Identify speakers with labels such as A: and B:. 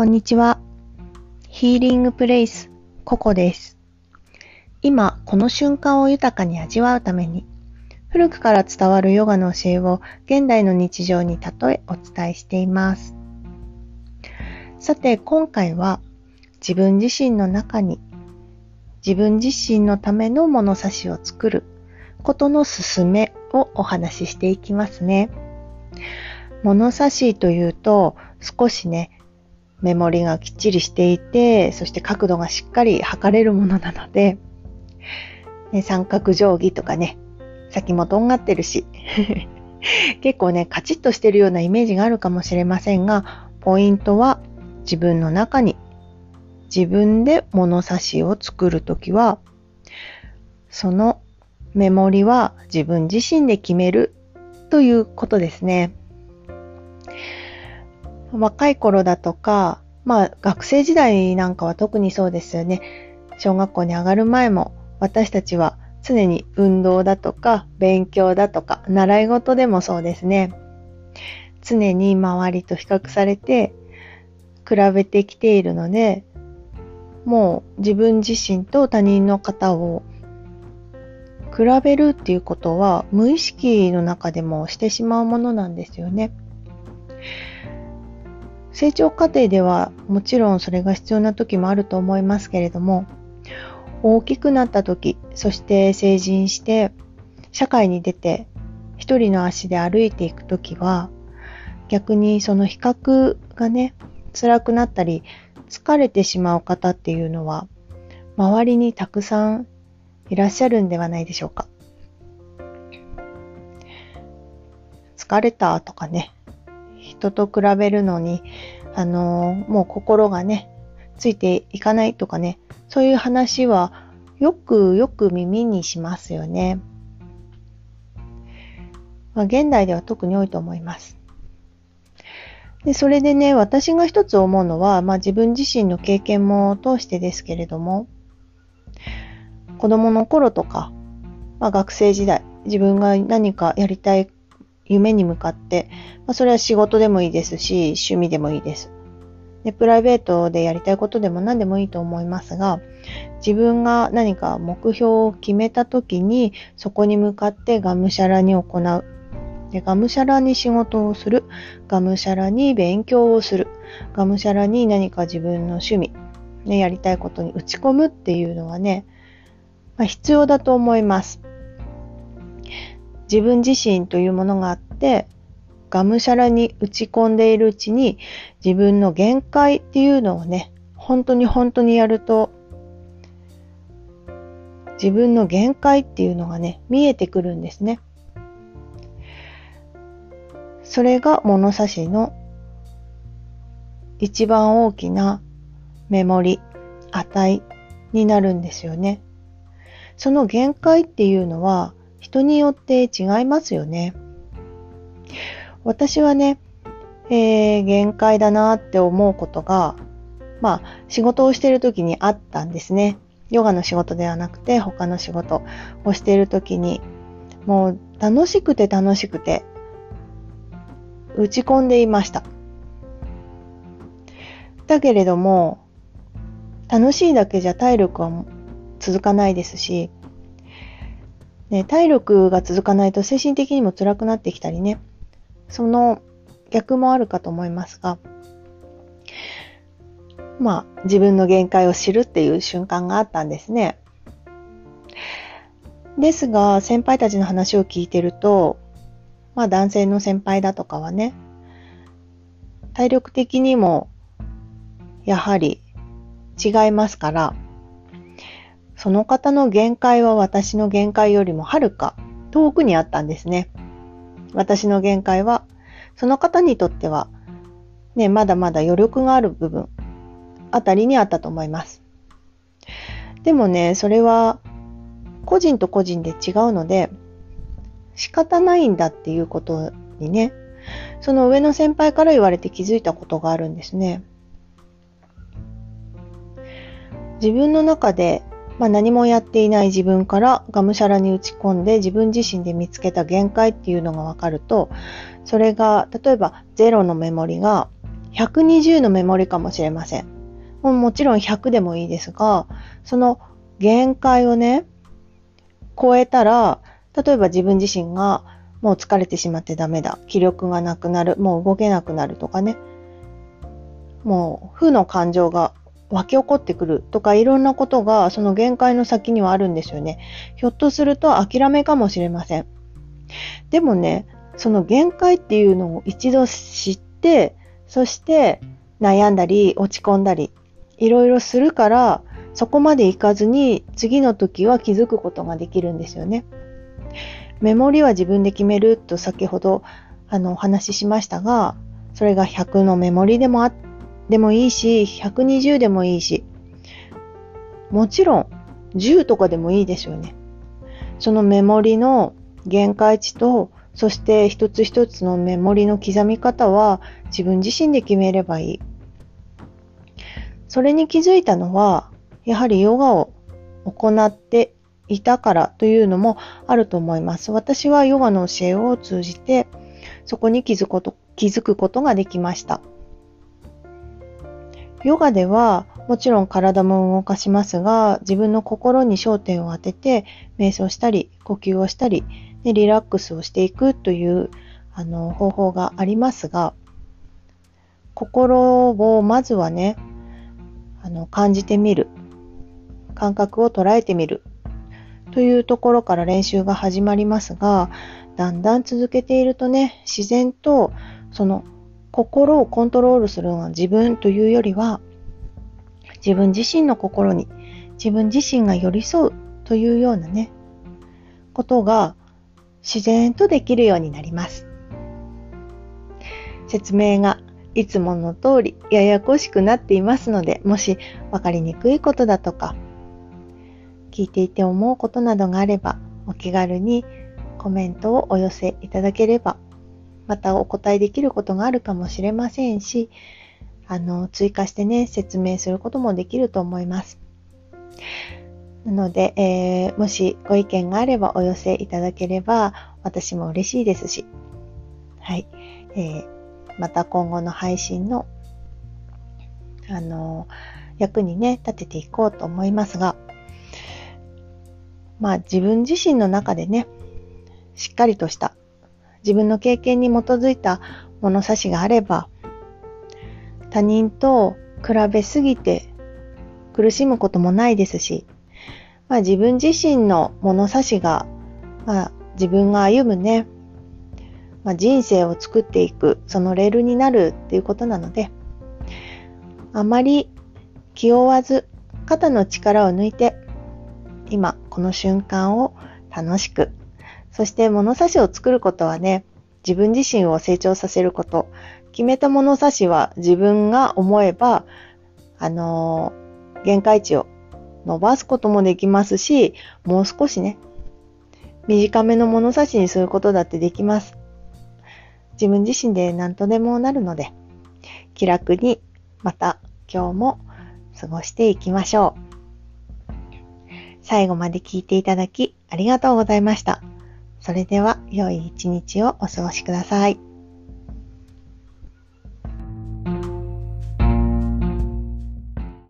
A: こんにちは。ヒーリングプレイス、ココです。今、この瞬間を豊かに味わうために、古くから伝わるヨガの教えを現代の日常に例えお伝えしています。さて、今回は自分自身の中に自分自身のための物差しを作ることの進めをお話ししていきますね。物差しというと少しね、メモリがきっちりしていて、そして角度がしっかり測れるものなので、ね、三角定規とかね、先もとんがってるし、結構ね、カチッとしてるようなイメージがあるかもしれませんが、ポイントは自分の中に自分で物差しを作るときは、そのメモリは自分自身で決めるということですね。若い頃だとか、まあ学生時代なんかは特にそうですよね。小学校に上がる前も私たちは常に運動だとか勉強だとか習い事でもそうですね。常に周りと比較されて比べてきているので、もう自分自身と他人の方を比べるっていうことは無意識の中でもしてしまうものなんですよね。成長過程ではもちろんそれが必要な時もあると思いますけれども、大きくなった時、そして成人して社会に出て一人の足で歩いていく時は、逆にその比較がね、辛くなったり疲れてしまう方っていうのは周りにたくさんいらっしゃるんではないでしょうか。疲れたとかね、人と比べるのに、あの、もう心がね、ついていかないとかね、そういう話はよくよく耳にしますよね。まあ、現代では特に多いと思います。でそれでね、私が一つ思うのは、まあ、自分自身の経験も通してですけれども、子供の頃とか、まあ、学生時代、自分が何かやりたい夢に向かって、まあ、それは仕事でもいいですし、趣味でもいいです。で、プライベートでやりたいことでも何でもいいと思いますが、自分が何か目標を決めた時に、そこに向かってがむしゃらに行う。で、がむしゃらに仕事をする。がむしゃらに勉強をする。がむしゃらに何か自分の趣味、ね、やりたいことに打ち込むっていうのはね、まあ、必要だと思います。自分自身というものがあって、がむしゃらに打ち込んでいるうちに自分の限界っていうのをね、本当に本当にやると、自分の限界っていうのがね、見えてくるんですね。それが物差しの一番大きなメモリ、値になるんですよね。その限界っていうのは人によって違いますよね。私はね、えー、限界だなって思うことが、まあ、仕事をしている時にあったんですね。ヨガの仕事ではなくて、他の仕事をしている時に、もう楽しくて楽しくて、打ち込んでいました。だけれども、楽しいだけじゃ体力は続かないですし、ね、体力が続かないと精神的にも辛くなってきたりね、その逆もあるかと思いますが、まあ自分の限界を知るっていう瞬間があったんですね。ですが、先輩たちの話を聞いてると、まあ男性の先輩だとかはね、体力的にもやはり違いますから、その方の限界は私の限界よりもはるか遠くにあったんですね。私の限界は、その方にとっては、ね、まだまだ余力がある部分あたりにあったと思います。でもね、それは個人と個人で違うので、仕方ないんだっていうことにね、その上の先輩から言われて気づいたことがあるんですね。自分の中でまあ、何もやっていない自分からがむしゃらに打ち込んで自分自身で見つけた限界っていうのが分かるとそれが例えば0のメモリが120のメモリかもしれません。ももちろん100でもいいですが、その限界をね、超えたら、例えば自分自身がもう疲れてしまってダメだ、気力がなくなる、もう動けなくなるとかね、もう負の感情が湧き起こってくるとかいろんなことがその限界の先にはあるんですよね。ひょっとすると諦めかもしれません。でもね、その限界っていうのを一度知って、そして悩んだり落ち込んだりいろいろするからそこまでいかずに次の時は気づくことができるんですよね。メモリは自分で決めると先ほどあのお話ししましたが、それが100のメモリでもあってでもいいし、120でもいいし、もちろん10とかでもいいですよね。そのメモリの限界値と、そして一つ一つのメモリの刻み方は自分自身で決めればいい。それに気づいたのは、やはりヨガを行っていたからというのもあると思います。私はヨガの教えを通じて、そこに気づくこと気づくことができました。ヨガではもちろん体も動かしますが、自分の心に焦点を当てて、瞑想したり、呼吸をしたり、でリラックスをしていくというあの方法がありますが、心をまずはね、あの感じてみる、感覚を捉えてみる。というところから練習が始まりますが、だんだん続けているとね、自然とその心をコントロールするのは自分というよりは、自分自身の心に自分自身が寄り添うというようなね、ことが自然とできるようになります。説明がいつもの通りややこしくなっていますので、もし分かりにくいことだとか、聞いていて思うことなどがあれば、お気軽にコメントをお寄せいただければまたお答えできることがあるかもしれませんし、あの、追加してね、説明することもできると思います。なので、えー、もしご意見があればお寄せいただければ、私も嬉しいですし、はい。えー、また今後の配信の、あの、役にね、立てていこうと思いますが、まあ自分自身の中でね、しっかりとした自分の経験に基づいた物差しがあれば、他人と比べすぎて苦しむこともないですし、まあ、自分自身の物差しが、まあ、自分が歩むね、まあ、人生を作っていく、そのレールになるっていうことなので、あまり気負わず肩の力を抜いて、今この瞬間を楽しくそして物差しを作ることはね、自分自身を成長させること。決めた物差しは自分が思えば、あのー、限界値を伸ばすこともできますし、もう少しね、短めの物差しにすることだってできます。自分自身で何とでもなるので、気楽にまた今日も過ごしていきましょう。最後まで聞いていただきありがとうございました。それでは良い一日をお過ごしください。